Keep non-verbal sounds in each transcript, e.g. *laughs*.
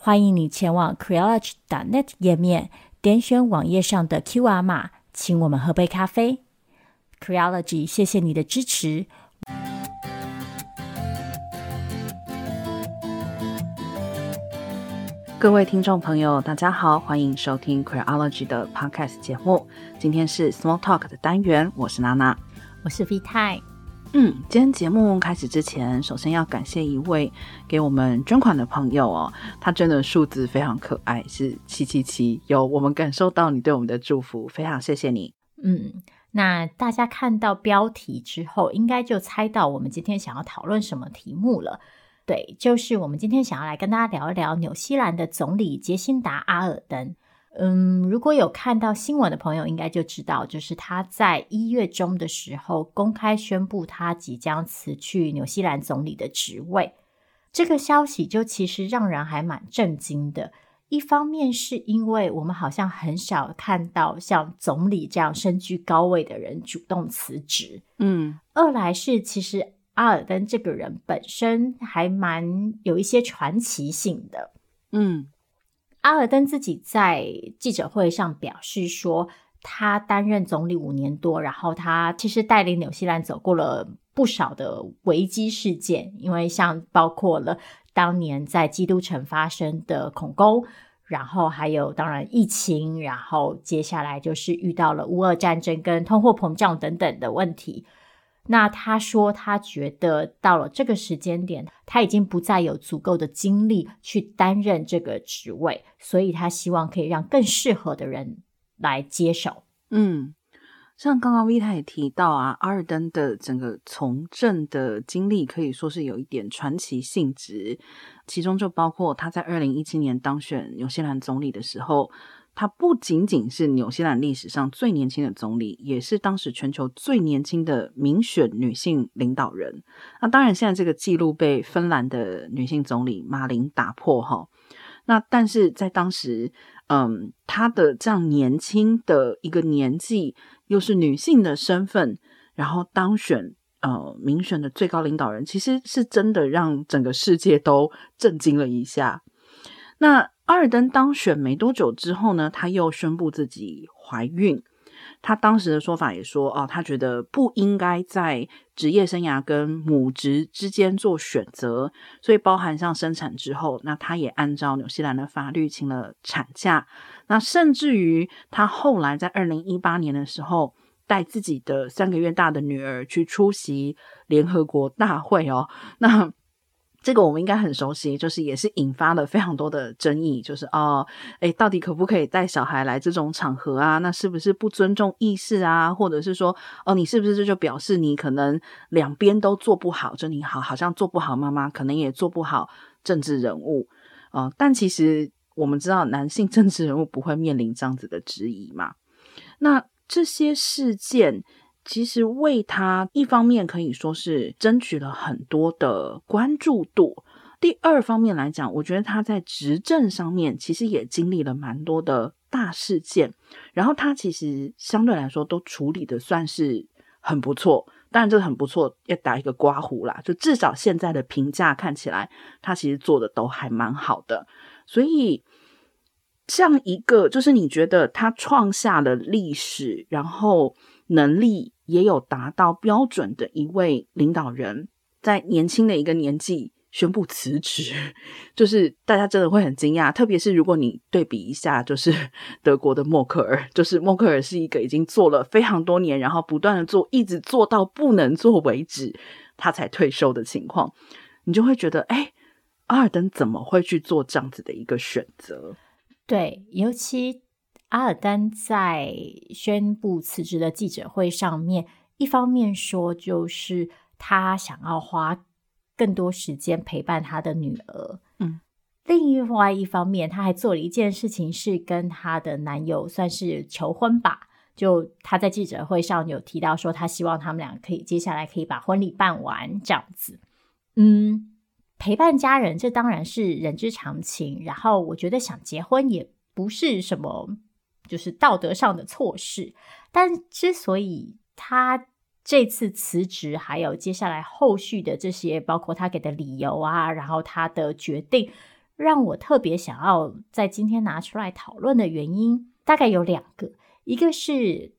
欢迎你前往 Creology.net 页面，点选网页上的 QR 码，请我们喝杯咖啡。Creology，谢谢你的支持。各位听众朋友，大家好，欢迎收听 Creology 的 Podcast 节目。今天是 Small Talk 的单元，我是娜娜，我是 V 太。嗯，今天节目开始之前，首先要感谢一位给我们捐款的朋友哦，他真的数字非常可爱，是七七七，有我们感受到你对我们的祝福，非常谢谢你。嗯，那大家看到标题之后，应该就猜到我们今天想要讨论什么题目了。对，就是我们今天想要来跟大家聊一聊纽西兰的总理杰辛达·阿尔登。嗯，如果有看到新闻的朋友，应该就知道，就是他在一月中的时候公开宣布他即将辞去纽西兰总理的职位。这个消息就其实让人还蛮震惊的。一方面是因为我们好像很少看到像总理这样身居高位的人主动辞职，嗯。二来是其实阿尔登这个人本身还蛮有一些传奇性的，嗯。阿尔登自己在记者会上表示说，他担任总理五年多，然后他其实带领纽西兰走过了不少的危机事件，因为像包括了当年在基督城发生的恐攻，然后还有当然疫情，然后接下来就是遇到了乌俄战争跟通货膨胀等等的问题。那他说，他觉得到了这个时间点，他已经不再有足够的精力去担任这个职位，所以他希望可以让更适合的人来接手。嗯，像刚刚 Vita 也提到啊，阿尔登的整个从政的经历可以说是有一点传奇性质，其中就包括他在二零一七年当选纽西兰总理的时候。她不仅仅是纽西兰历史上最年轻的总理，也是当时全球最年轻的民选女性领导人。那当然，现在这个记录被芬兰的女性总理马林打破哈。那但是在当时，嗯，她的这样年轻的一个年纪，又是女性的身份，然后当选呃民选的最高领导人，其实是真的让整个世界都震惊了一下。那阿尔登当选没多久之后呢，他又宣布自己怀孕。他当时的说法也说，哦，他觉得不应该在职业生涯跟母职之间做选择，所以包含上生产之后，那他也按照纽西兰的法律请了产假。那甚至于他后来在二零一八年的时候，带自己的三个月大的女儿去出席联合国大会哦，那。这个我们应该很熟悉，就是也是引发了非常多的争议，就是哦，诶，到底可不可以带小孩来这种场合啊？那是不是不尊重意识啊？或者是说，哦，你是不是这就表示你可能两边都做不好？就你好，好像做不好妈妈，可能也做不好政治人物啊，但其实我们知道，男性政治人物不会面临这样子的质疑嘛。那这些事件。其实为他一方面可以说是争取了很多的关注度，第二方面来讲，我觉得他在执政上面其实也经历了蛮多的大事件，然后他其实相对来说都处理的算是很不错，当然这个很不错要打一个刮胡啦，就至少现在的评价看起来，他其实做的都还蛮好的，所以像一个就是你觉得他创下了历史，然后能力。也有达到标准的一位领导人，在年轻的一个年纪宣布辞职，*laughs* 就是大家真的会很惊讶。特别是如果你对比一下，就是德国的默克尔，*laughs* 就是默克尔是一个已经做了非常多年，然后不断的做，一直做到不能做为止，他才退休的情况，你就会觉得，哎，阿尔登怎么会去做这样子的一个选择？对，尤其。阿尔丹在宣布辞职的记者会上面，一方面说就是他想要花更多时间陪伴他的女儿，嗯，另外一方面，他还做了一件事情，是跟他的男友算是求婚吧。就他在记者会上有提到说，他希望他们俩可以接下来可以把婚礼办完这样子。嗯，陪伴家人这当然是人之常情。然后我觉得想结婚也不是什么就是道德上的错事。但之所以他这次辞职，还有接下来后续的这些，包括他给的理由啊，然后他的决定。让我特别想要在今天拿出来讨论的原因，大概有两个。一个是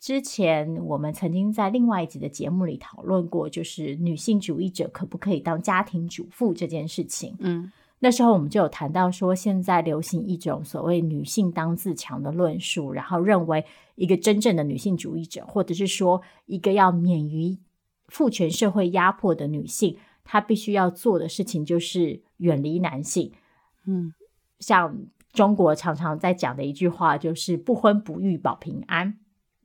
之前我们曾经在另外一集的节目里讨论过，就是女性主义者可不可以当家庭主妇这件事情。嗯，那时候我们就有谈到说，现在流行一种所谓“女性当自强”的论述，然后认为一个真正的女性主义者，或者是说一个要免于父权社会压迫的女性。她必须要做的事情就是远离男性，嗯，像中国常常在讲的一句话就是“不婚不育保平安”。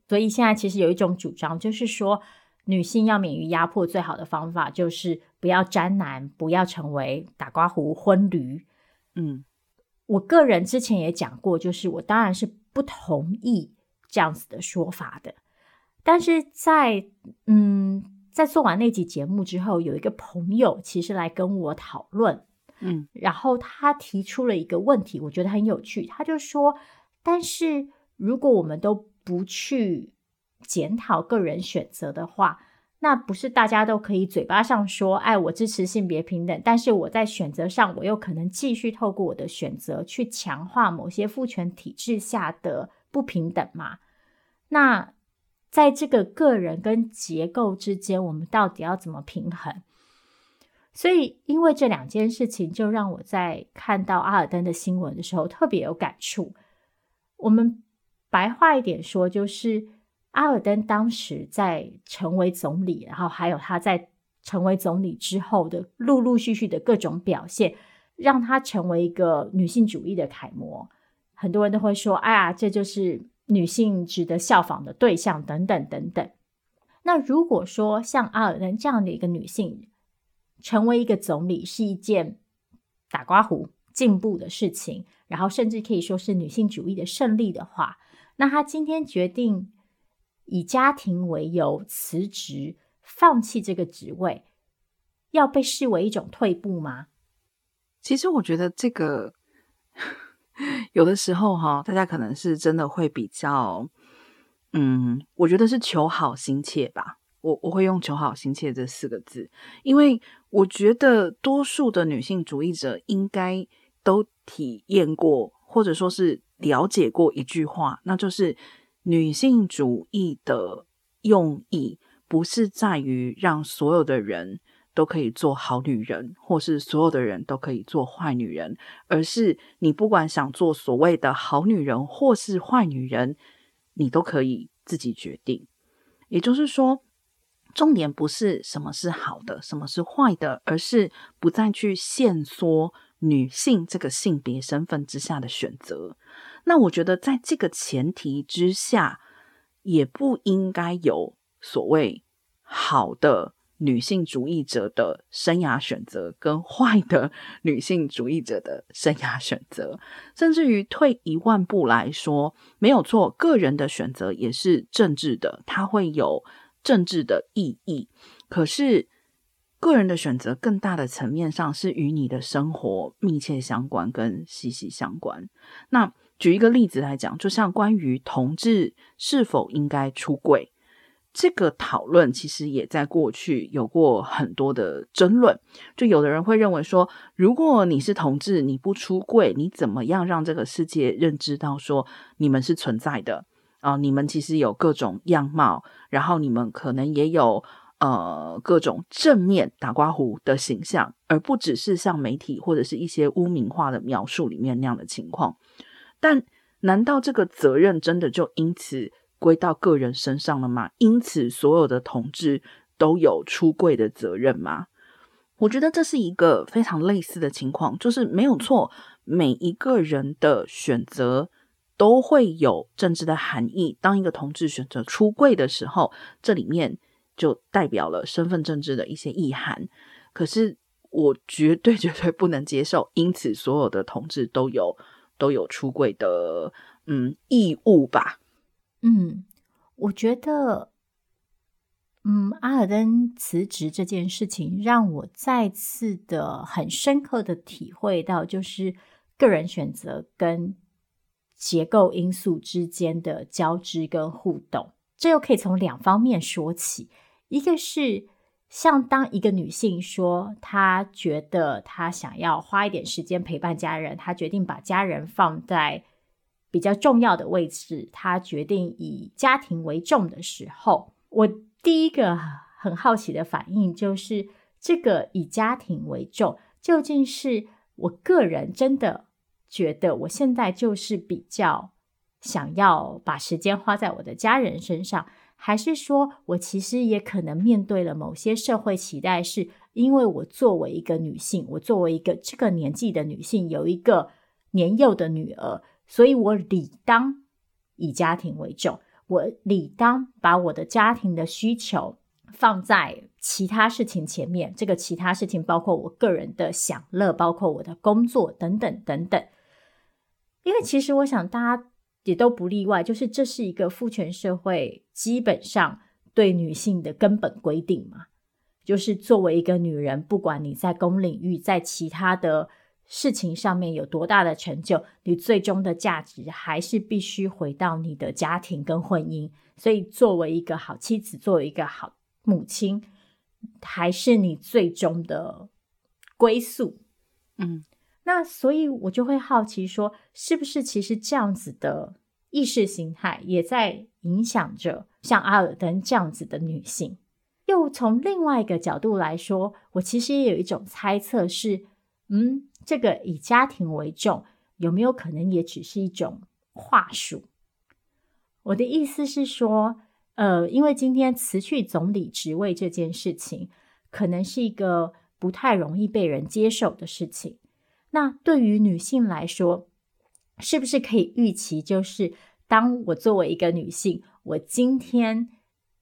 所以现在其实有一种主张，就是说女性要免于压迫，最好的方法就是不要沾男，不要成为打刮胡、婚驴。嗯，我个人之前也讲过，就是我当然是不同意这样子的说法的，但是在嗯。在做完那集节目之后，有一个朋友其实来跟我讨论，嗯，然后他提出了一个问题，我觉得很有趣。他就说：“但是如果我们都不去检讨个人选择的话，那不是大家都可以嘴巴上说‘哎，我支持性别平等’，但是我在选择上，我又可能继续透过我的选择去强化某些父权体制下的不平等嘛？”那。在这个个人跟结构之间，我们到底要怎么平衡？所以，因为这两件事情，就让我在看到阿尔登的新闻的时候特别有感触。我们白话一点说，就是阿尔登当时在成为总理，然后还有他在成为总理之后的陆陆续续的各种表现，让他成为一个女性主义的楷模。很多人都会说：“哎呀，这就是。”女性值得效仿的对象等等等等。那如果说像阿尔登这样的一个女性成为一个总理是一件打刮胡进步的事情，然后甚至可以说是女性主义的胜利的话，那她今天决定以家庭为由辞职，放弃这个职位，要被视为一种退步吗？其实我觉得这个。*laughs* 有的时候哈，大家可能是真的会比较，嗯，我觉得是求好心切吧。我我会用“求好心切”这四个字，因为我觉得多数的女性主义者应该都体验过，或者说是了解过一句话，那就是女性主义的用意不是在于让所有的人。都可以做好女人，或是所有的人都可以做坏女人，而是你不管想做所谓的好女人或是坏女人，你都可以自己决定。也就是说，重点不是什么是好的，什么是坏的，而是不再去限缩女性这个性别身份之下的选择。那我觉得，在这个前提之下，也不应该有所谓好的。女性主义者的生涯选择跟坏的 *laughs* 女性主义者的生涯选择，甚至于退一万步来说，没有错，个人的选择也是政治的，它会有政治的意义。可是，个人的选择更大的层面上是与你的生活密切相关跟息息相关。那举一个例子来讲，就像关于同志是否应该出柜。这个讨论其实也在过去有过很多的争论，就有的人会认为说，如果你是同志，你不出柜，你怎么样让这个世界认知到说你们是存在的啊？你们其实有各种样貌，然后你们可能也有呃各种正面打刮胡的形象，而不只是像媒体或者是一些污名化的描述里面那样的情况。但难道这个责任真的就因此归到个人身上了吗？因此，所有的同志都有出柜的责任吗？我觉得这是一个非常类似的情况，就是没有错，每一个人的选择都会有政治的含义。当一个同志选择出柜的时候，这里面就代表了身份政治的一些意涵。可是，我绝对绝对不能接受，因此所有的同志都有都有出柜的嗯义务吧？嗯，我觉得，嗯，阿尔登辞职这件事情让我再次的很深刻的体会到，就是个人选择跟结构因素之间的交织跟互动。这又可以从两方面说起，一个是。像当一个女性说，她觉得她想要花一点时间陪伴家人，她决定把家人放在比较重要的位置，她决定以家庭为重的时候，我第一个很好奇的反应就是，这个以家庭为重，究竟是我个人真的觉得我现在就是比较想要把时间花在我的家人身上。还是说，我其实也可能面对了某些社会期待，是因为我作为一个女性，我作为一个这个年纪的女性，有一个年幼的女儿，所以我理当以家庭为重，我理当把我的家庭的需求放在其他事情前面。这个其他事情包括我个人的享乐，包括我的工作等等等等。因为其实我想大家。也都不例外，就是这是一个父权社会基本上对女性的根本规定嘛，就是作为一个女人，不管你在公领域，在其他的事情上面有多大的成就，你最终的价值还是必须回到你的家庭跟婚姻。所以，作为一个好妻子，作为一个好母亲，还是你最终的归宿。嗯。那所以，我就会好奇说，是不是其实这样子的意识形态也在影响着像阿尔登这样子的女性？又从另外一个角度来说，我其实也有一种猜测是，嗯，这个以家庭为重，有没有可能也只是一种话术？我的意思是说，呃，因为今天辞去总理职位这件事情，可能是一个不太容易被人接受的事情。那对于女性来说，是不是可以预期，就是当我作为一个女性，我今天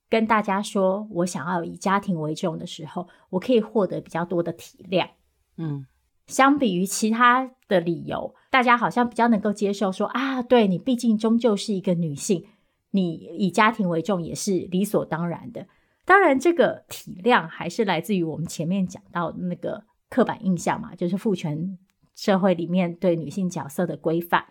跟大家说我想要以家庭为重的时候，我可以获得比较多的体谅。嗯，相比于其他的理由，大家好像比较能够接受说啊，对，你毕竟终究是一个女性，你以家庭为重也是理所当然的。当然，这个体谅还是来自于我们前面讲到的那个刻板印象嘛，就是父权。社会里面对女性角色的规范，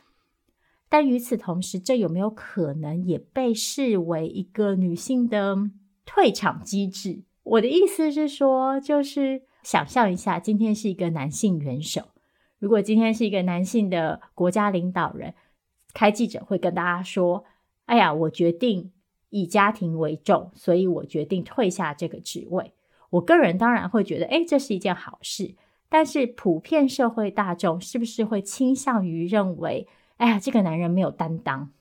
但与此同时，这有没有可能也被视为一个女性的退场机制？我的意思是说，就是想象一下，今天是一个男性元首，如果今天是一个男性的国家领导人，开记者会跟大家说：“哎呀，我决定以家庭为重，所以我决定退下这个职位。”我个人当然会觉得，哎，这是一件好事。但是普遍社会大众是不是会倾向于认为，哎呀，这个男人没有担当？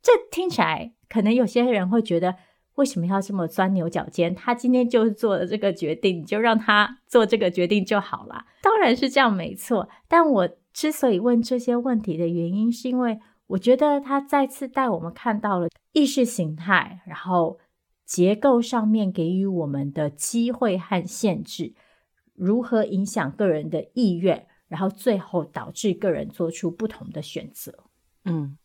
这听起来可能有些人会觉得，为什么要这么钻牛角尖？他今天就做了这个决定，你就让他做这个决定就好了。当然是这样，没错。但我之所以问这些问题的原因，是因为我觉得他再次带我们看到了意识形态，然后结构上面给予我们的机会和限制。如何影响个人的意愿，然后最后导致个人做出不同的选择？嗯，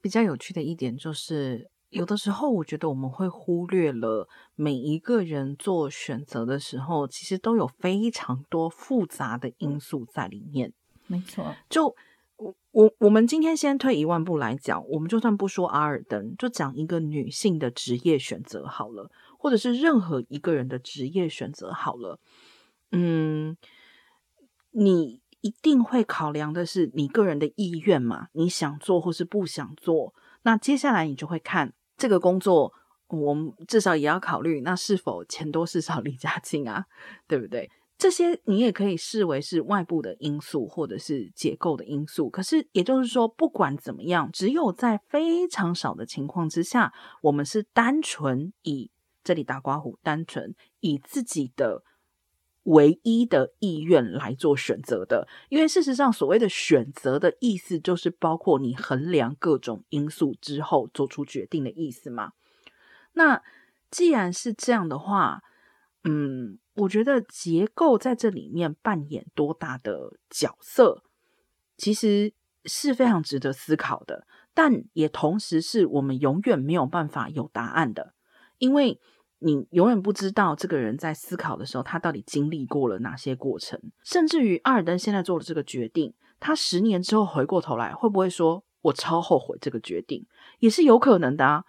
比较有趣的一点就是，有的时候我觉得我们会忽略了每一个人做选择的时候，其实都有非常多复杂的因素在里面。没错，就我我我们今天先退一万步来讲，我们就算不说阿尔登，就讲一个女性的职业选择好了，或者是任何一个人的职业选择好了。嗯，你一定会考量的是你个人的意愿嘛？你想做或是不想做？那接下来你就会看这个工作，我们至少也要考虑，那是否钱多事少离家近啊？对不对？这些你也可以视为是外部的因素或者是结构的因素。可是也就是说，不管怎么样，只有在非常少的情况之下，我们是单纯以这里打括弧，单纯以自己的。唯一的意愿来做选择的，因为事实上，所谓的选择的意思，就是包括你衡量各种因素之后做出决定的意思嘛。那既然是这样的话，嗯，我觉得结构在这里面扮演多大的角色，其实是非常值得思考的，但也同时是我们永远没有办法有答案的，因为你永远不知道这个人在思考的时候，他到底经历过了哪些过程，甚至于阿尔登现在做的这个决定，他十年之后回过头来，会不会说我超后悔这个决定，也是有可能的啊。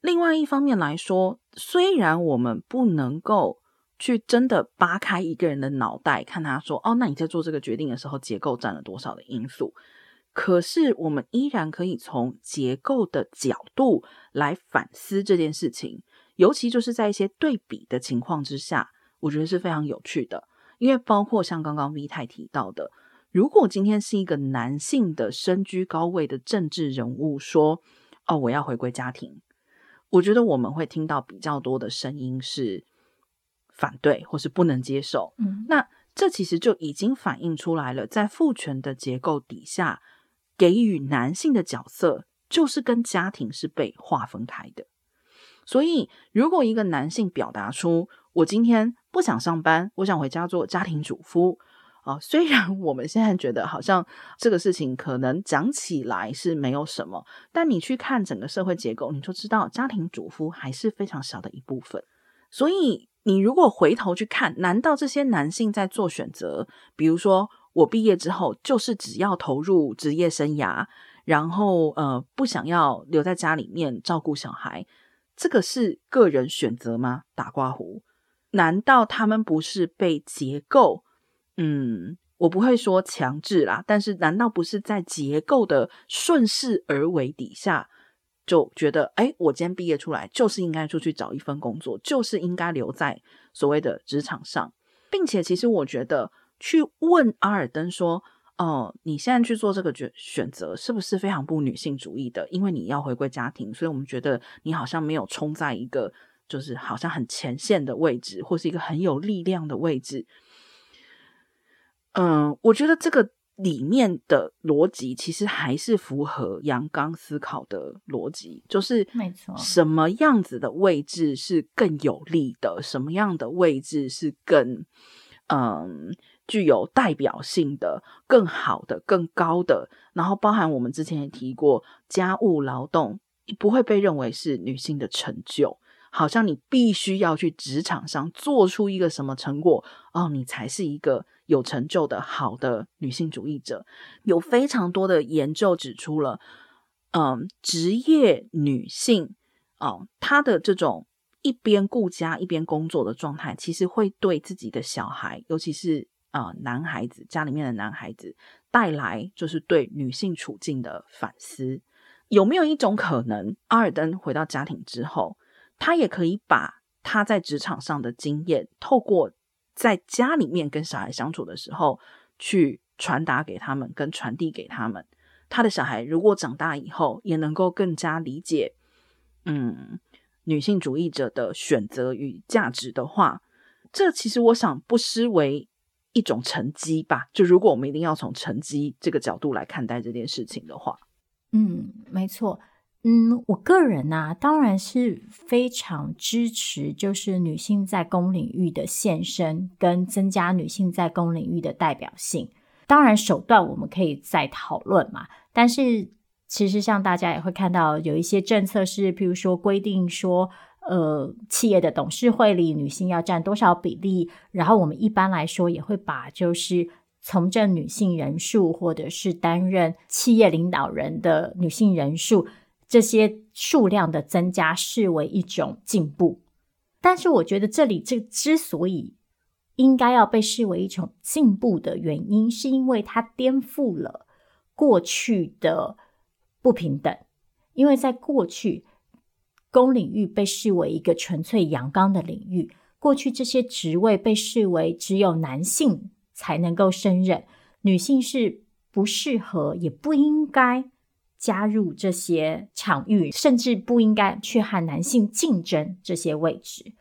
另外一方面来说，虽然我们不能够去真的扒开一个人的脑袋，看他说：“哦，那你在做这个决定的时候，结构占了多少的因素？”可是，我们依然可以从结构的角度来反思这件事情，尤其就是在一些对比的情况之下，我觉得是非常有趣的。因为包括像刚刚 V 太提到的，如果今天是一个男性的身居高位的政治人物说：“哦，我要回归家庭。”我觉得我们会听到比较多的声音是反对或是不能接受。嗯，那这其实就已经反映出来了，在父权的结构底下，给予男性的角色就是跟家庭是被划分开的。所以，如果一个男性表达出我今天不想上班，我想回家做家庭主夫。啊，虽然我们现在觉得好像这个事情可能讲起来是没有什么，但你去看整个社会结构，你就知道家庭主妇还是非常小的一部分。所以，你如果回头去看，难道这些男性在做选择，比如说我毕业之后就是只要投入职业生涯，然后呃不想要留在家里面照顾小孩，这个是个人选择吗？打括弧，难道他们不是被结构？嗯，我不会说强制啦，但是难道不是在结构的顺势而为底下，就觉得，哎，我今天毕业出来就是应该出去找一份工作，就是应该留在所谓的职场上，并且其实我觉得去问阿尔登说，哦，你现在去做这个选选择是不是非常不女性主义的？因为你要回归家庭，所以我们觉得你好像没有冲在一个就是好像很前线的位置，或是一个很有力量的位置。嗯，我觉得这个里面的逻辑其实还是符合阳刚思考的逻辑，就是没错，什么样子的位置是更有利的，什么样的位置是更嗯具有代表性的、更好的、更高的，然后包含我们之前也提过，家务劳动不会被认为是女性的成就。好像你必须要去职场上做出一个什么成果哦，你才是一个有成就的好的女性主义者。有非常多的研究指出了，嗯，职业女性哦，她的这种一边顾家一边工作的状态，其实会对自己的小孩，尤其是啊、男孩子家里面的男孩子带来就是对女性处境的反思。有没有一种可能，阿尔登回到家庭之后，他也可以把他在职场上的经验，透过在家里面跟小孩相处的时候，去传达给他们，跟传递给他们。他的小孩如果长大以后，也能够更加理解，嗯，女性主义者的选择与价值的话，这其实我想不失为一种成绩吧。就如果我们一定要从成绩这个角度来看待这件事情的话，嗯，没错。嗯，我个人呢、啊，当然是非常支持，就是女性在公领域的现身，跟增加女性在公领域的代表性。当然，手段我们可以再讨论嘛。但是，其实像大家也会看到，有一些政策是，譬如说规定说，呃，企业的董事会里女性要占多少比例。然后，我们一般来说也会把就是从政女性人数，或者是担任企业领导人的女性人数。这些数量的增加视为一种进步，但是我觉得这里这之所以应该要被视为一种进步的原因，是因为它颠覆了过去的不平等。因为在过去，公领域被视为一个纯粹阳刚的领域，过去这些职位被视为只有男性才能够胜任，女性是不适合，也不应该。加入这些场域，甚至不应该去和男性竞争这些位置。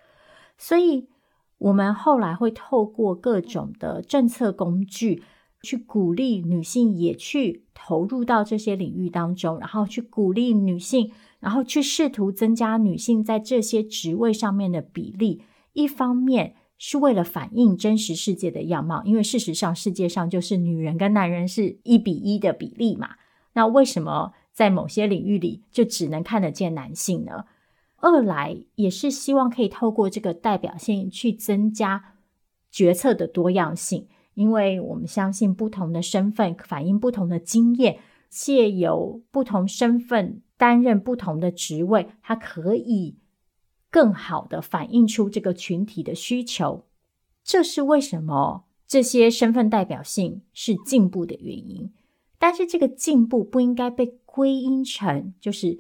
所以，我们后来会透过各种的政策工具，去鼓励女性也去投入到这些领域当中，然后去鼓励女性，然后去试图增加女性在这些职位上面的比例。一方面是为了反映真实世界的样貌，因为事实上世界上就是女人跟男人是一比一的比例嘛。那为什么在某些领域里就只能看得见男性呢？二来也是希望可以透过这个代表性去增加决策的多样性，因为我们相信不同的身份反映不同的经验，借由不同身份担任不同的职位，它可以更好的反映出这个群体的需求。这是为什么这些身份代表性是进步的原因。但是这个进步不应该被归因成就是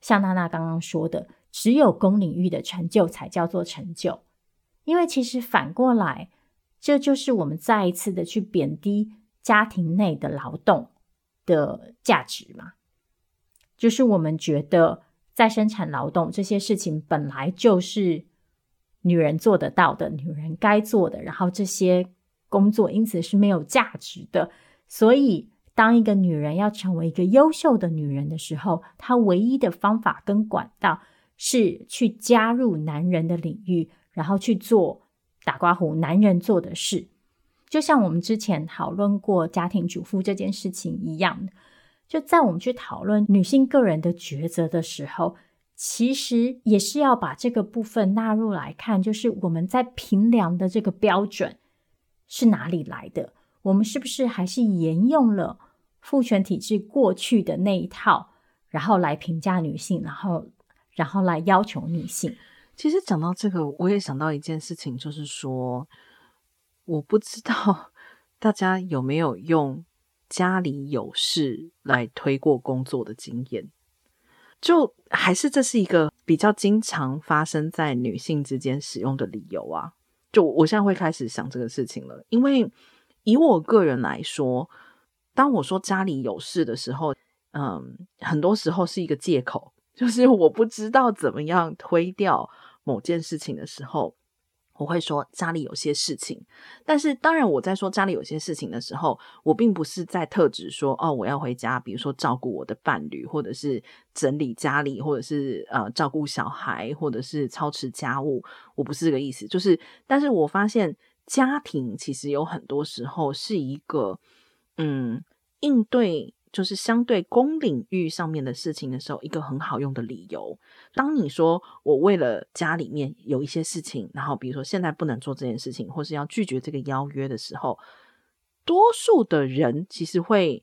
像娜娜刚刚说的。只有公领域的成就才叫做成就，因为其实反过来，这就是我们再一次的去贬低家庭内的劳动的价值嘛。就是我们觉得再生产劳动这些事情本来就是女人做得到的，女人该做的，然后这些工作因此是没有价值的。所以，当一个女人要成为一个优秀的女人的时候，她唯一的方法跟管道，是去加入男人的领域，然后去做打刮胡男人做的事，就像我们之前讨论过家庭主妇这件事情一样。就在我们去讨论女性个人的抉择的时候，其实也是要把这个部分纳入来看，就是我们在评量的这个标准是哪里来的？我们是不是还是沿用了父权体制过去的那一套，然后来评价女性，然后。然后来要求女性。其实讲到这个，我也想到一件事情，就是说，我不知道 *laughs* 大家有没有用家里有事来推过工作的经验，就还是这是一个比较经常发生在女性之间使用的理由啊。就我现在会开始想这个事情了，因为以我个人来说，当我说家里有事的时候，嗯，很多时候是一个借口。就是我不知道怎么样推掉某件事情的时候，我会说家里有些事情。但是当然，我在说家里有些事情的时候，我并不是在特指说哦，我要回家，比如说照顾我的伴侣，或者是整理家里，或者是呃照顾小孩，或者是操持家务。我不是这个意思。就是，但是我发现家庭其实有很多时候是一个嗯应对。就是相对公领域上面的事情的时候，一个很好用的理由。当你说我为了家里面有一些事情，然后比如说现在不能做这件事情，或是要拒绝这个邀约的时候，多数的人其实会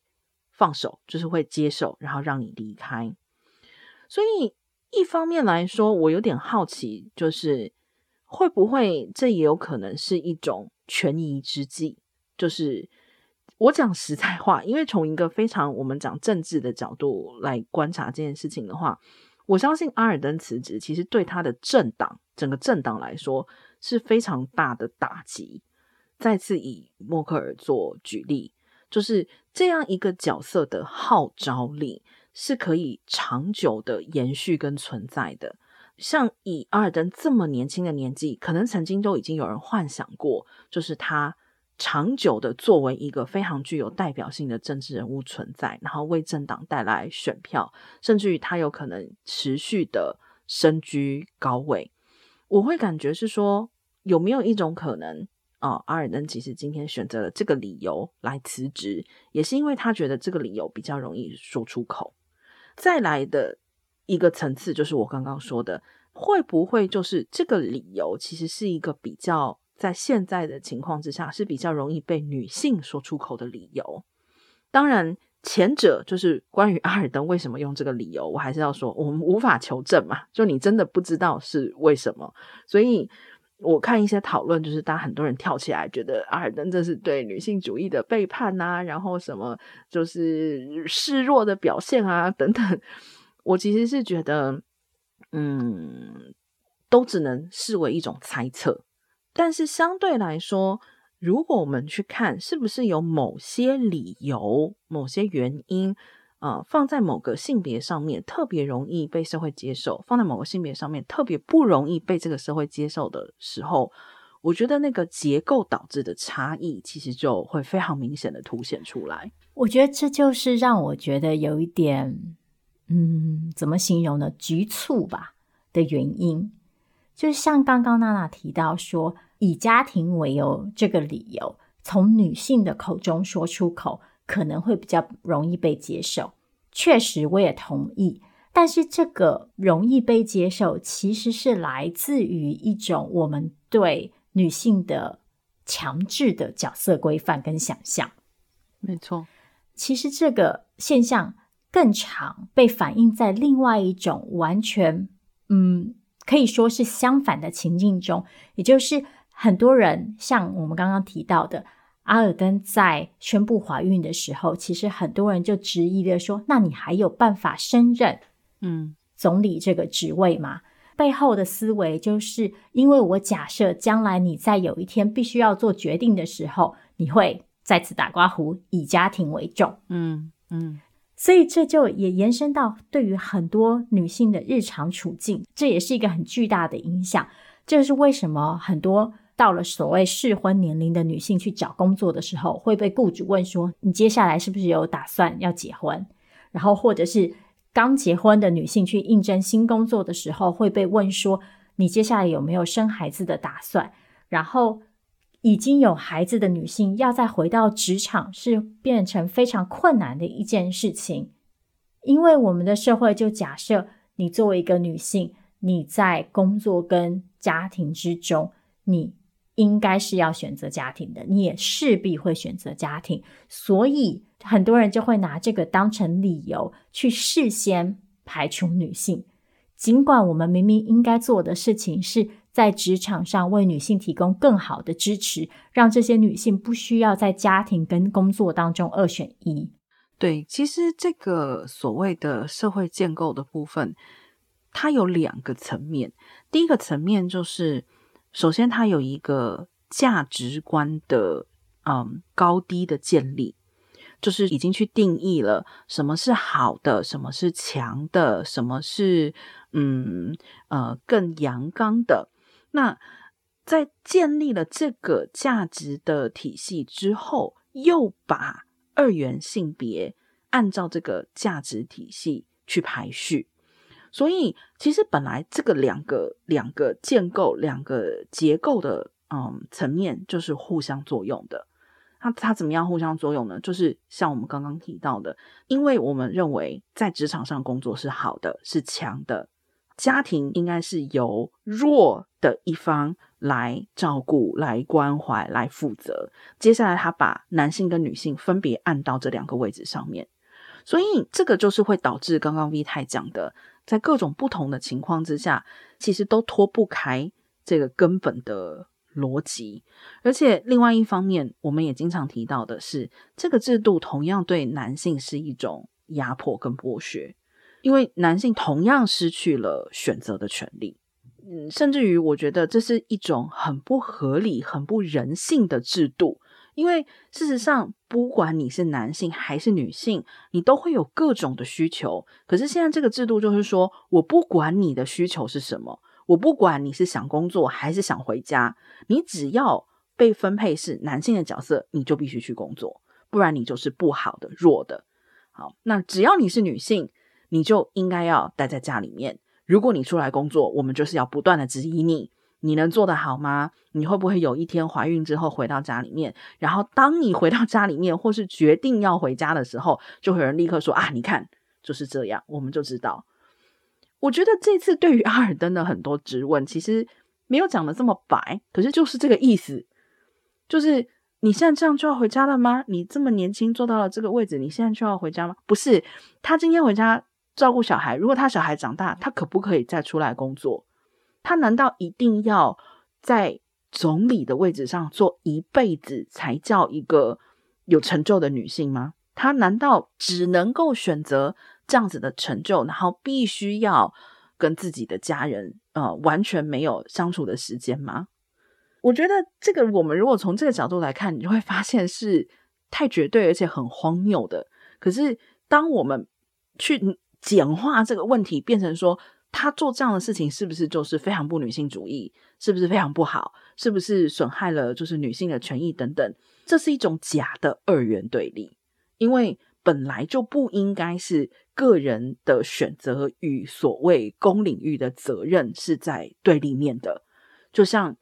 放手，就是会接受，然后让你离开。所以一方面来说，我有点好奇，就是会不会这也有可能是一种权宜之计，就是。我讲实在话，因为从一个非常我们讲政治的角度来观察这件事情的话，我相信阿尔登辞职其实对他的政党整个政党来说是非常大的打击。再次以默克尔做举例，就是这样一个角色的号召力是可以长久的延续跟存在的。像以阿尔登这么年轻的年纪，可能曾经都已经有人幻想过，就是他。长久的作为一个非常具有代表性的政治人物存在，然后为政党带来选票，甚至于他有可能持续的身居高位。我会感觉是说，有没有一种可能啊、阿尔登其实今天选择了这个理由来辞职，也是因为他觉得这个理由比较容易说出口。再来的一个层次，就是我刚刚说的，会不会就是这个理由其实是一个比较。在现在的情况之下，是比较容易被女性说出口的理由。当然，前者就是关于阿尔登为什么用这个理由，我还是要说，我们无法求证嘛。就你真的不知道是为什么。所以我看一些讨论，就是当很多人跳起来，觉得阿尔登这是对女性主义的背叛呐、啊，然后什么就是示弱的表现啊等等。我其实是觉得，嗯，都只能视为一种猜测。但是相对来说，如果我们去看，是不是有某些理由、某些原因，呃，放在某个性别上面特别容易被社会接受，放在某个性别上面特别不容易被这个社会接受的时候，我觉得那个结构导致的差异，其实就会非常明显的凸显出来。我觉得这就是让我觉得有一点，嗯，怎么形容呢？局促吧的原因。就是像刚刚娜娜提到说，以家庭为由这个理由，从女性的口中说出口，可能会比较容易被接受。确实，我也同意。但是这个容易被接受，其实是来自于一种我们对女性的强制的角色规范跟想象。没错，其实这个现象更常被反映在另外一种完全，嗯，可以说是相反的情境中，也就是很多人像我们刚刚提到的。阿尔登在宣布怀孕的时候，其实很多人就质疑了说：“那你还有办法升任嗯总理这个职位吗？”嗯、背后的思维就是因为我假设将来你在有一天必须要做决定的时候，你会再次打刮胡，以家庭为重。嗯嗯，所以这就也延伸到对于很多女性的日常处境，这也是一个很巨大的影响。这是为什么很多。到了所谓适婚年龄的女性去找工作的时候，会被雇主问说：“你接下来是不是有打算要结婚？”然后或者是刚结婚的女性去应征新工作的时候，会被问说：“你接下来有没有生孩子的打算？”然后已经有孩子的女性要再回到职场，是变成非常困难的一件事情，因为我们的社会就假设你作为一个女性，你在工作跟家庭之中，你。应该是要选择家庭的，你也势必会选择家庭，所以很多人就会拿这个当成理由去事先排除女性。尽管我们明明应该做的事情是在职场上为女性提供更好的支持，让这些女性不需要在家庭跟工作当中二选一。对，其实这个所谓的社会建构的部分，它有两个层面。第一个层面就是。首先，它有一个价值观的嗯高低的建立，就是已经去定义了什么是好的，什么是强的，什么是嗯呃更阳刚的。那在建立了这个价值的体系之后，又把二元性别按照这个价值体系去排序。所以，其实本来这个两个两个建构、两个结构的嗯层面就是互相作用的。它它怎么样互相作用呢？就是像我们刚刚提到的，因为我们认为在职场上工作是好的、是强的，家庭应该是由弱的一方来照顾、来关怀、来负责。接下来，他把男性跟女性分别按到这两个位置上面，所以这个就是会导致刚刚 V 太讲的。在各种不同的情况之下，其实都脱不开这个根本的逻辑。而且，另外一方面，我们也经常提到的是，这个制度同样对男性是一种压迫跟剥削，因为男性同样失去了选择的权利。嗯，甚至于，我觉得这是一种很不合理、很不人性的制度。因为事实上，不管你是男性还是女性，你都会有各种的需求。可是现在这个制度就是说，我不管你的需求是什么，我不管你是想工作还是想回家，你只要被分配是男性的角色，你就必须去工作，不然你就是不好的、弱的。好，那只要你是女性，你就应该要待在家里面。如果你出来工作，我们就是要不断的质疑你。你能做得好吗？你会不会有一天怀孕之后回到家里面，然后当你回到家里面，或是决定要回家的时候，就会有人立刻说啊，你看就是这样，我们就知道。我觉得这次对于阿尔登的很多质问，其实没有讲得这么白，可是就是这个意思，就是你现在这样就要回家了吗？你这么年轻坐到了这个位置，你现在就要回家吗？不是，他今天回家照顾小孩，如果他小孩长大，他可不可以再出来工作？他难道一定要在总理的位置上做一辈子才叫一个有成就的女性吗？他难道只能够选择这样子的成就，然后必须要跟自己的家人呃完全没有相处的时间吗？我觉得这个我们如果从这个角度来看，你就会发现是太绝对而且很荒谬的。可是当我们去简化这个问题，变成说，他做这样的事情是不是就是非常不女性主义？是不是非常不好？是不是损害了就是女性的权益等等？这是一种假的二元对立，因为本来就不应该是个人的选择与所谓公领域的责任是在对立面的。就像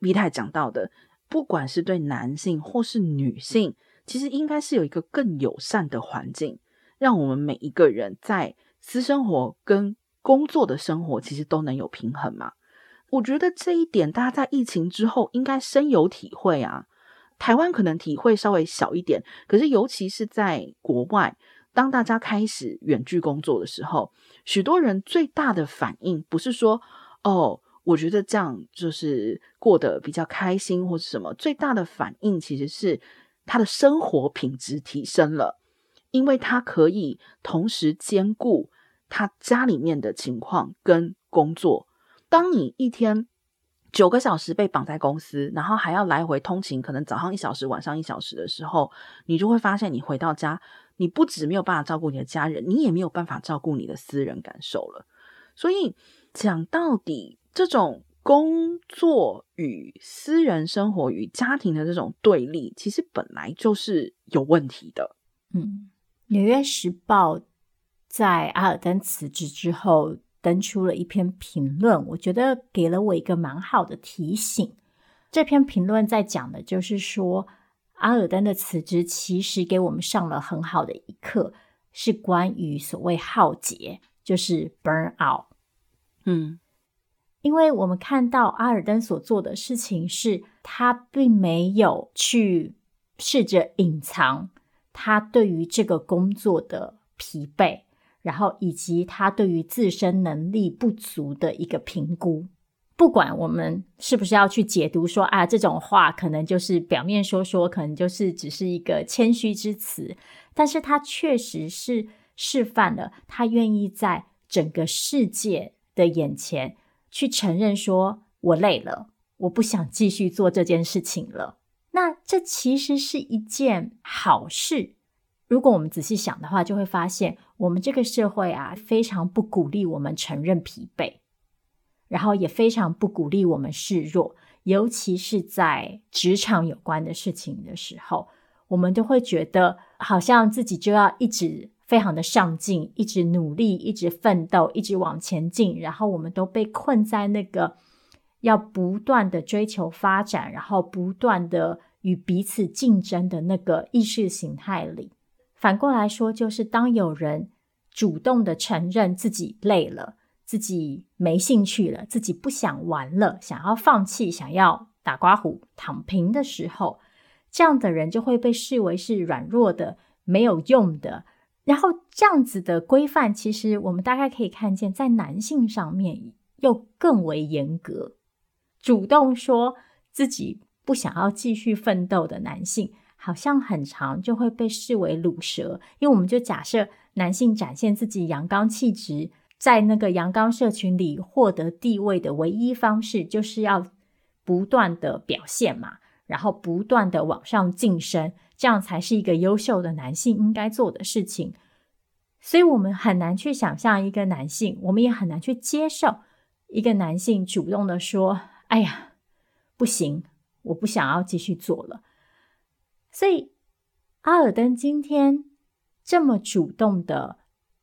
V 太讲到的，不管是对男性或是女性，其实应该是有一个更友善的环境，让我们每一个人在私生活跟工作的生活其实都能有平衡嘛。我觉得这一点大家在疫情之后应该深有体会啊。台湾可能体会稍微小一点，可是尤其是在国外，当大家开始远距工作的时候，许多人最大的反应不是说哦，我觉得这样就是过得比较开心或是什么，最大的反应其实是他的生活品质提升了，因为他可以同时兼顾他家里面的情况跟工作。当你一天，九个小时被绑在公司，然后还要来回通勤，可能早上一小时，晚上一小时的时候，你就会发现，你回到家，你不止没有办法照顾你的家人，你也没有办法照顾你的私人感受了。所以讲到底，这种工作与私人生活与家庭的这种对立，其实本来就是有问题的。嗯，《纽约时报》在阿尔登辞职之后。登出了一篇评论，我觉得给了我一个蛮好的提醒。这篇评论在讲的就是说，阿尔登的辞职其实给我们上了很好的一课，是关于所谓浩劫，就是 burn out。嗯，因为我们看到阿尔登所做的事情是，他并没有去试着隐藏他对于这个工作的疲惫。然后，以及他对于自身能力不足的一个评估，不管我们是不是要去解读说啊，这种话可能就是表面说说，可能就是只是一个谦虚之词，但是他确实是示范了他愿意在整个世界的眼前去承认说，我累了，我不想继续做这件事情了。那这其实是一件好事。如果我们仔细想的话，就会发现我们这个社会啊，非常不鼓励我们承认疲惫，然后也非常不鼓励我们示弱，尤其是在职场有关的事情的时候，我们都会觉得好像自己就要一直非常的上进，一直努力，一直奋斗，一直往前进，然后我们都被困在那个要不断的追求发展，然后不断的与彼此竞争的那个意识形态里。反过来说，就是当有人主动的承认自己累了，自己没兴趣了，自己不想玩了，想要放弃，想要打刮胡、躺平的时候，这样的人就会被视为是软弱的、没有用的。然后这样子的规范，其实我们大概可以看见，在男性上面又更为严格。主动说自己不想要继续奋斗的男性。好像很常就会被视为鲁蛇，因为我们就假设男性展现自己阳刚气质，在那个阳刚社群里获得地位的唯一方式，就是要不断的表现嘛，然后不断的往上晋升，这样才是一个优秀的男性应该做的事情。所以我们很难去想象一个男性，我们也很难去接受一个男性主动的说：“哎呀，不行，我不想要继续做了。”所以，阿尔登今天这么主动的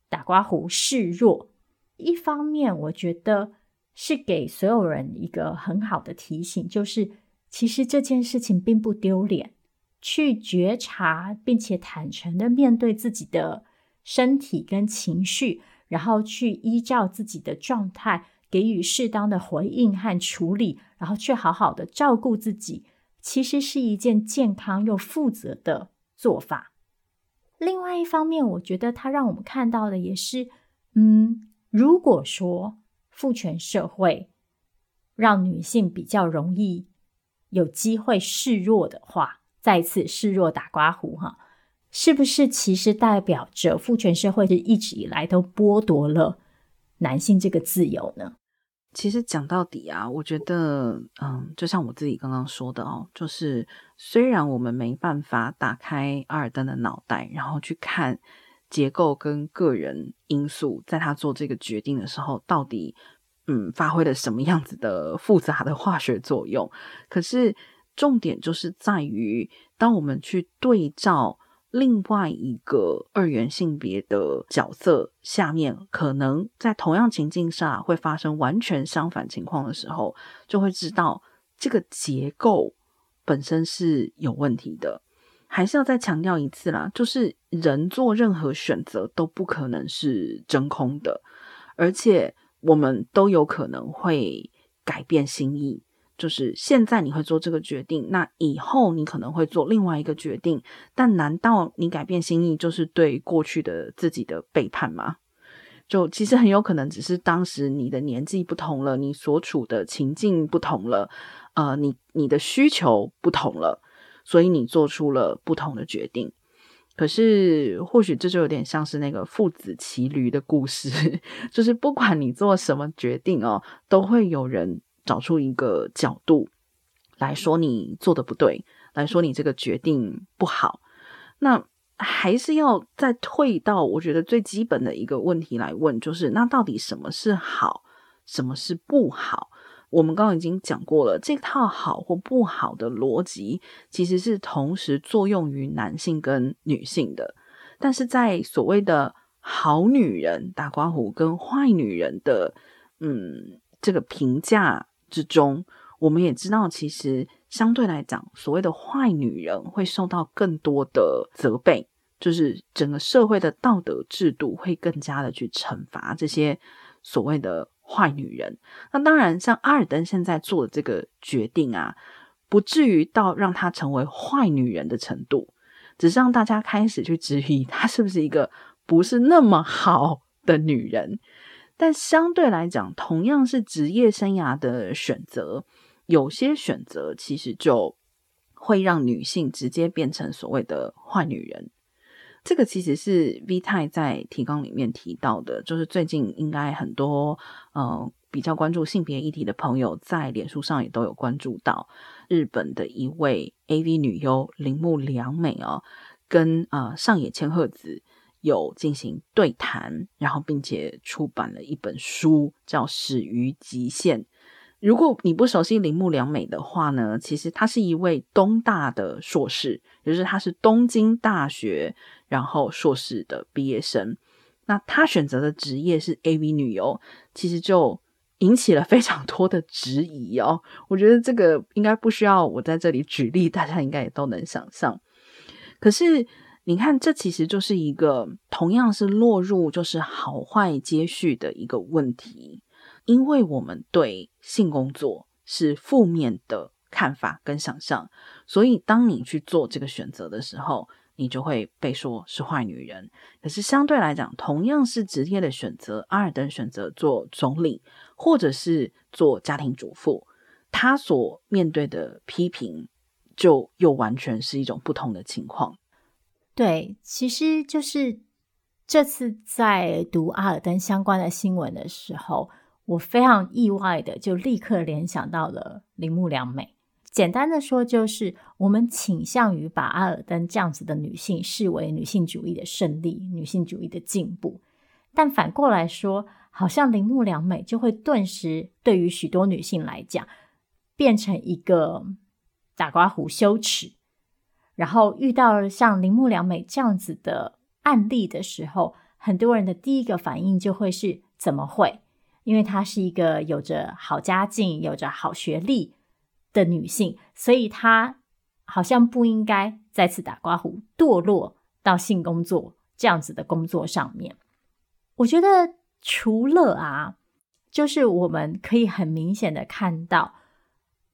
打刮胡示弱，一方面我觉得是给所有人一个很好的提醒，就是其实这件事情并不丢脸，去觉察并且坦诚的面对自己的身体跟情绪，然后去依照自己的状态给予适当的回应和处理，然后去好好的照顾自己。其实是一件健康又负责的做法。另外一方面，我觉得它让我们看到的也是，嗯，如果说父权社会让女性比较容易有机会示弱的话，再次示弱打刮胡哈，是不是其实代表着父权社会是一直以来都剥夺了男性这个自由呢？其实讲到底啊，我觉得，嗯，就像我自己刚刚说的哦，就是虽然我们没办法打开阿尔登的脑袋，然后去看结构跟个人因素，在他做这个决定的时候，到底嗯发挥了什么样子的复杂的化学作用。可是重点就是在于，当我们去对照另外一个二元性别的角色下面，可能在同样情境下会发生完全相反情况的时候，就会知道这个结构本身是有问题的。还是要再强调一次啦，就是人做任何选择都不可能是真空的，而且我们都有可能会改变心意。就是现在你会做这个决定，那以后你可能会做另外一个决定。但难道你改变心意就是对过去的自己的背叛吗？就其实很有可能只是当时你的年纪不同了，你所处的情境不同了，呃，你你的需求不同了，所以你做出了不同的决定。可是或许这就有点像是那个父子骑驴的故事，*laughs* 就是不管你做什么决定哦，都会有人。找出一个角度来说你做的不对，来说你这个决定不好，那还是要再退到我觉得最基本的一个问题来问，就是那到底什么是好，什么是不好？我们刚刚已经讲过了，这套好或不好的逻辑其实是同时作用于男性跟女性的，但是在所谓的好女人打括弧跟坏女人的嗯这个评价。之中，我们也知道，其实相对来讲，所谓的坏女人会受到更多的责备，就是整个社会的道德制度会更加的去惩罚这些所谓的坏女人。那当然，像阿尔登现在做的这个决定啊，不至于到让她成为坏女人的程度，只是让大家开始去质疑她是不是一个不是那么好的女人。但相对来讲，同样是职业生涯的选择，有些选择其实就会让女性直接变成所谓的坏女人。这个其实是 V 太在提纲里面提到的，就是最近应该很多呃比较关注性别议题的朋友在脸书上也都有关注到日本的一位 AV 女优铃木良美哦，跟呃上野千鹤子。有进行对谈，然后并且出版了一本书，叫《始于极限》。如果你不熟悉铃木良美的话呢，其实她是一位东大的硕士，也就是她是东京大学然后硕士的毕业生。那她选择的职业是 AV 女优，其实就引起了非常多的质疑哦。我觉得这个应该不需要我在这里举例，大家应该也都能想象。可是。你看，这其实就是一个同样是落入就是好坏接续的一个问题，因为我们对性工作是负面的看法跟想象，所以当你去做这个选择的时候，你就会被说是坏女人。可是相对来讲，同样是职业的选择，阿尔登选择做总理，或者是做家庭主妇，他所面对的批评就又完全是一种不同的情况。对，其实就是这次在读阿尔登相关的新闻的时候，我非常意外的就立刻联想到了铃木良美。简单的说，就是我们倾向于把阿尔登这样子的女性视为女性主义的胜利、女性主义的进步，但反过来说，好像铃木良美就会顿时对于许多女性来讲，变成一个打刮胡羞耻。然后遇到像铃木良美这样子的案例的时候，很多人的第一个反应就会是怎么会？因为她是一个有着好家境、有着好学历的女性，所以她好像不应该再次打刮胡，堕落到性工作这样子的工作上面。我觉得除了啊，就是我们可以很明显的看到，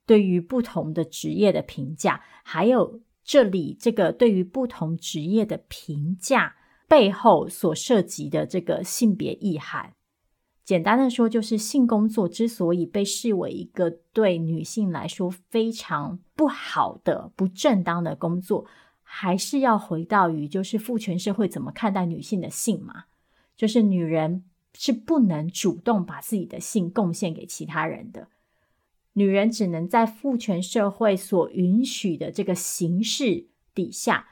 对于不同的职业的评价，还有。这里这个对于不同职业的评价背后所涉及的这个性别意涵，简单的说，就是性工作之所以被视为一个对女性来说非常不好的、不正当的工作，还是要回到于就是父权社会怎么看待女性的性嘛？就是女人是不能主动把自己的性贡献给其他人的。女人只能在父权社会所允许的这个形式底下，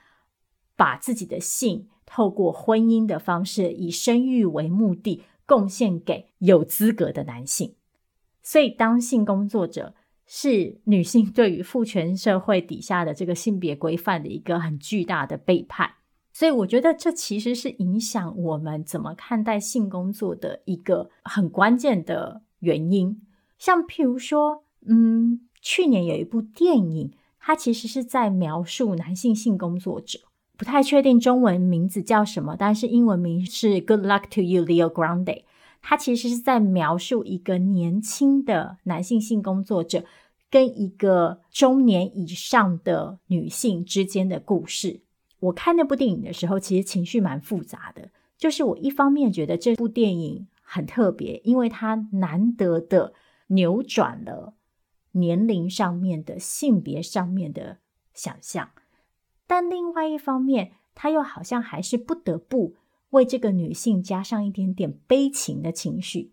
把自己的性透过婚姻的方式，以生育为目的，贡献给有资格的男性。所以，当性工作者是女性对于父权社会底下的这个性别规范的一个很巨大的背叛。所以我觉得这其实是影响我们怎么看待性工作的一个很关键的原因。像譬如说，嗯，去年有一部电影，它其实是在描述男性性工作者，不太确定中文名字叫什么，但是英文名是 Good Luck to You, Leo Grande。它其实是在描述一个年轻的男性性工作者跟一个中年以上的女性之间的故事。我看那部电影的时候，其实情绪蛮复杂的。就是我一方面觉得这部电影很特别，因为它难得的扭转了年龄上面的、性别上面的想象，但另外一方面，他又好像还是不得不为这个女性加上一点点悲情的情绪。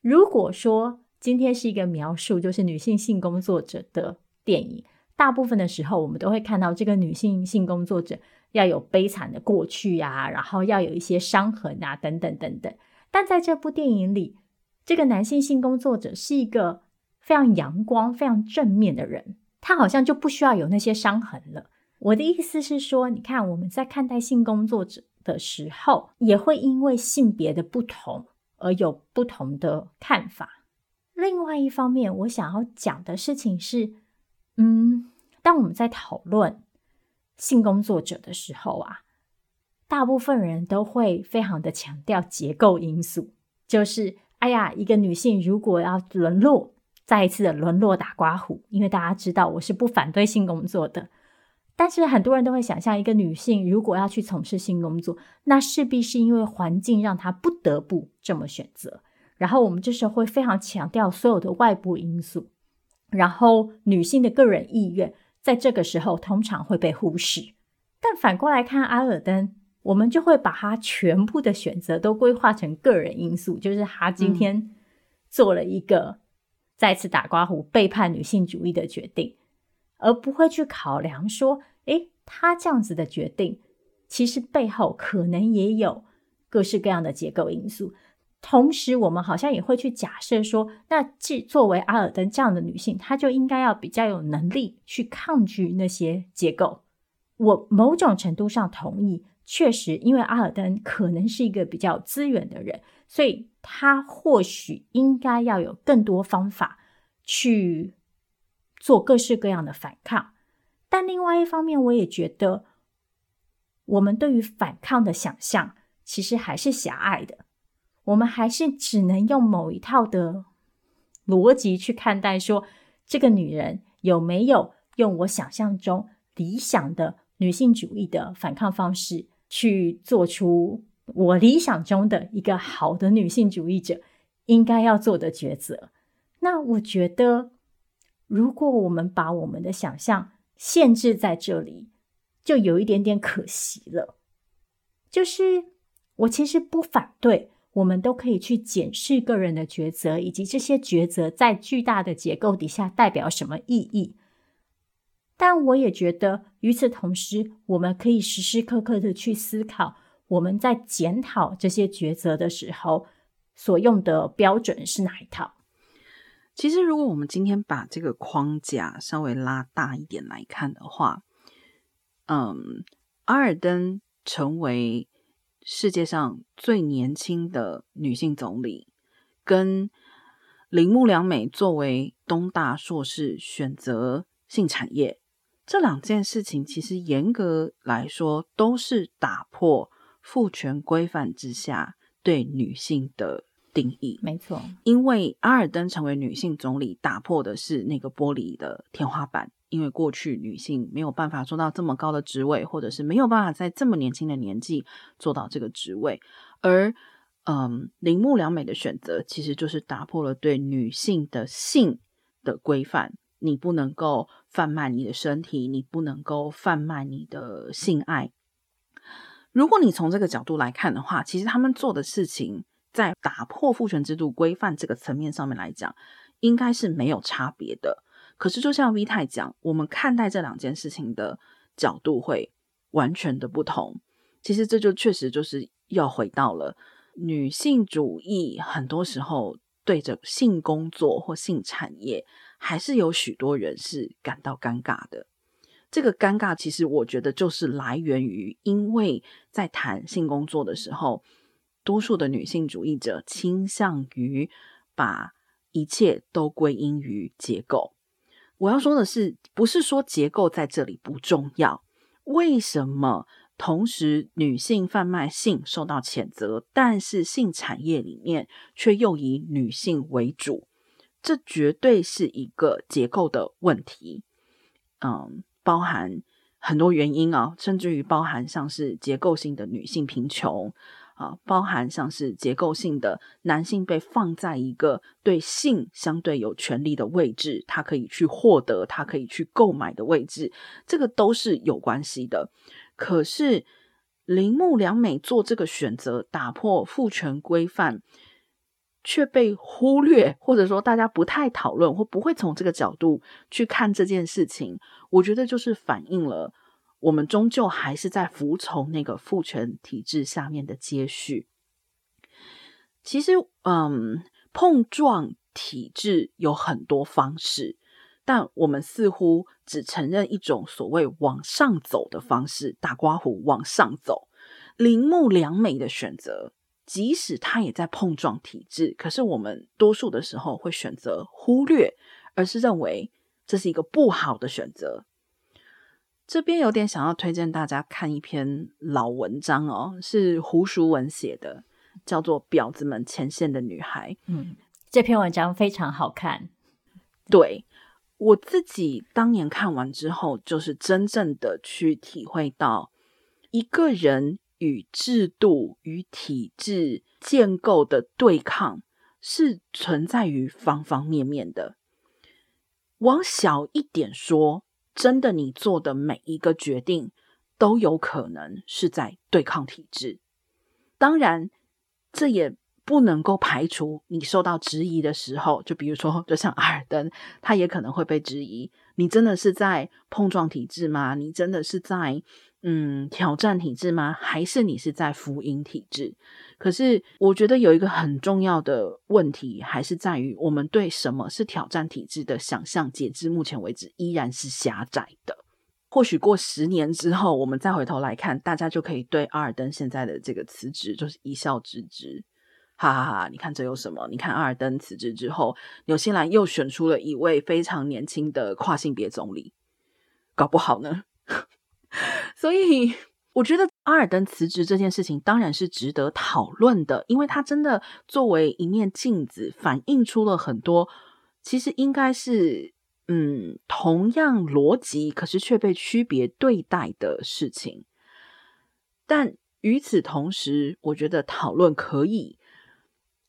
如果说今天是一个描述，就是女性性工作者的电影，大部分的时候我们都会看到这个女性性工作者。要有悲惨的过去啊，然后要有一些伤痕啊，等等等等。但在这部电影里，这个男性性工作者是一个非常阳光、非常正面的人，他好像就不需要有那些伤痕了。我的意思是说，你看我们在看待性工作者的时候，也会因为性别的不同而有不同的看法。另外一方面，我想要讲的事情是，嗯，当我们在讨论。性工作者的时候啊，大部分人都会非常的强调结构因素，就是哎呀，一个女性如果要沦落，再一次的沦落打刮胡，因为大家知道我是不反对性工作的，但是很多人都会想象，一个女性如果要去从事性工作，那势必是因为环境让她不得不这么选择，然后我们这时候会非常强调所有的外部因素，然后女性的个人意愿。在这个时候，通常会被忽视。但反过来看阿尔登，我们就会把他全部的选择都规划成个人因素，就是他今天做了一个再次打刮胡、背叛女性主义的决定，而不会去考量说，诶，他这样子的决定，其实背后可能也有各式各样的结构因素。同时，我们好像也会去假设说，那既作为阿尔登这样的女性，她就应该要比较有能力去抗拒那些结构。我某种程度上同意，确实，因为阿尔登可能是一个比较资源的人，所以他或许应该要有更多方法去做各式各样的反抗。但另外一方面，我也觉得，我们对于反抗的想象其实还是狭隘的。我们还是只能用某一套的逻辑去看待，说这个女人有没有用我想象中理想的女性主义的反抗方式，去做出我理想中的一个好的女性主义者应该要做的抉择。那我觉得，如果我们把我们的想象限制在这里，就有一点点可惜了。就是我其实不反对。我们都可以去检视个人的抉择，以及这些抉择在巨大的结构底下代表什么意义。但我也觉得，与此同时，我们可以时时刻刻的去思考，我们在检讨这些抉择的时候，所用的标准是哪一套。其实，如果我们今天把这个框架稍微拉大一点来看的话，嗯，阿尔登成为。世界上最年轻的女性总理，跟铃木良美作为东大硕士选择性产业，这两件事情其实严格来说都是打破父权规范之下对女性的定义。没错，因为阿尔登成为女性总理，打破的是那个玻璃的天花板。因为过去女性没有办法做到这么高的职位，或者是没有办法在这么年轻的年纪做到这个职位，而嗯，铃木良美的选择其实就是打破了对女性的性的规范。你不能够贩卖你的身体，你不能够贩卖你的性爱。如果你从这个角度来看的话，其实他们做的事情，在打破父权制度规范这个层面上面来讲，应该是没有差别的。可是，就像 V 太讲，我们看待这两件事情的角度会完全的不同。其实，这就确实就是要回到了女性主义，很多时候对着性工作或性产业，还是有许多人是感到尴尬的。这个尴尬其实我觉得就是来源于，因为在谈性工作的时候，多数的女性主义者倾向于把一切都归因于结构。我要说的是，不是说结构在这里不重要。为什么同时女性贩卖性受到谴责，但是性产业里面却又以女性为主？这绝对是一个结构的问题。嗯，包含很多原因啊，甚至于包含像是结构性的女性贫穷。啊，包含像是结构性的男性被放在一个对性相对有权利的位置，他可以去获得，他可以去购买的位置，这个都是有关系的。可是铃木良美做这个选择，打破父权规范，却被忽略，或者说大家不太讨论，或不会从这个角度去看这件事情，我觉得就是反映了。我们终究还是在服从那个父权体制下面的接续。其实，嗯，碰撞体制有很多方式，但我们似乎只承认一种所谓往上走的方式，大刮胡往上走。铃木良美的选择，即使他也在碰撞体制，可是我们多数的时候会选择忽略，而是认为这是一个不好的选择。这边有点想要推荐大家看一篇老文章哦，是胡淑文写的，叫做《婊子们前线的女孩》。嗯，这篇文章非常好看。对，我自己当年看完之后，就是真正的去体会到，一个人与制度与体制建构的对抗是存在于方方面面的。往小一点说。真的，你做的每一个决定都有可能是在对抗体制。当然，这也不能够排除你受到质疑的时候。就比如说，就像阿尔登，他也可能会被质疑：你真的是在碰撞体制吗？你真的是在嗯挑战体制吗？还是你是在福音体制？可是，我觉得有一个很重要的问题，还是在于我们对什么是挑战体制的想象，截至目前为止依然是狭窄的。或许过十年之后，我们再回头来看，大家就可以对阿尔登现在的这个辞职就是一笑置之，哈哈哈！你看这有什么？你看阿尔登辞职之后，纽西兰又选出了一位非常年轻的跨性别总理，搞不好呢。所以。我觉得阿尔登辞职这件事情当然是值得讨论的，因为他真的作为一面镜子，反映出了很多其实应该是嗯同样逻辑，可是却被区别对待的事情。但与此同时，我觉得讨论可以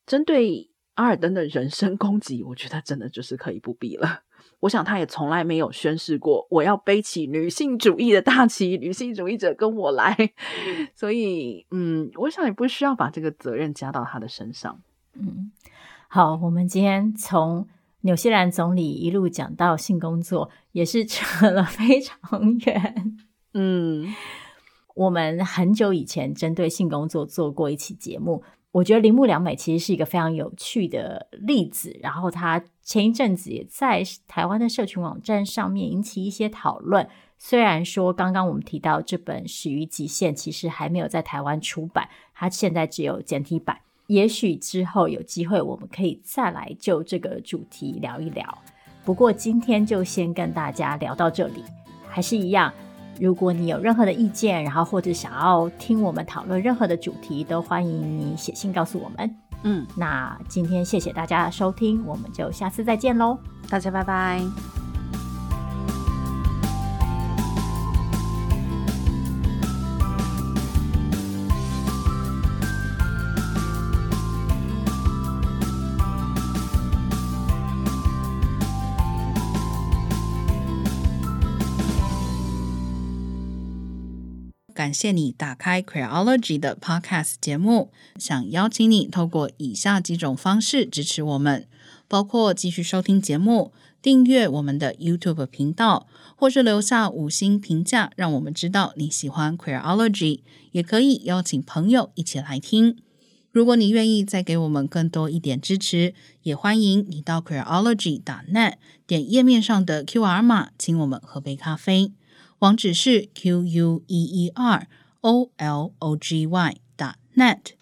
针对阿尔登的人身攻击，我觉得真的就是可以不必了。我想他也从来没有宣誓过，我要背起女性主义的大旗，女性主义者跟我来。*laughs* 所以，嗯，我想也不需要把这个责任加到他的身上。嗯，好，我们今天从纽西兰总理一路讲到性工作，也是扯了非常远。嗯，我们很久以前针对性工作做过一期节目。我觉得铃木良美其实是一个非常有趣的例子，然后他前一阵子也在台湾的社群网站上面引起一些讨论。虽然说刚刚我们提到这本《始于极限》其实还没有在台湾出版，它现在只有简体版。也许之后有机会我们可以再来就这个主题聊一聊。不过今天就先跟大家聊到这里，还是一样。如果你有任何的意见，然后或者想要听我们讨论任何的主题，都欢迎你写信告诉我们。嗯，那今天谢谢大家的收听，我们就下次再见喽，大家拜拜。感谢你打开 Queerology 的 Podcast 节目，想邀请你透过以下几种方式支持我们，包括继续收听节目、订阅我们的 YouTube 频道，或是留下五星评价，让我们知道你喜欢 Queerology。也可以邀请朋友一起来听。如果你愿意再给我们更多一点支持，也欢迎你到 Queerology.net 点页面上的 QR 码，请我们喝杯咖啡。网址是 q u e e r o l o g y dot net。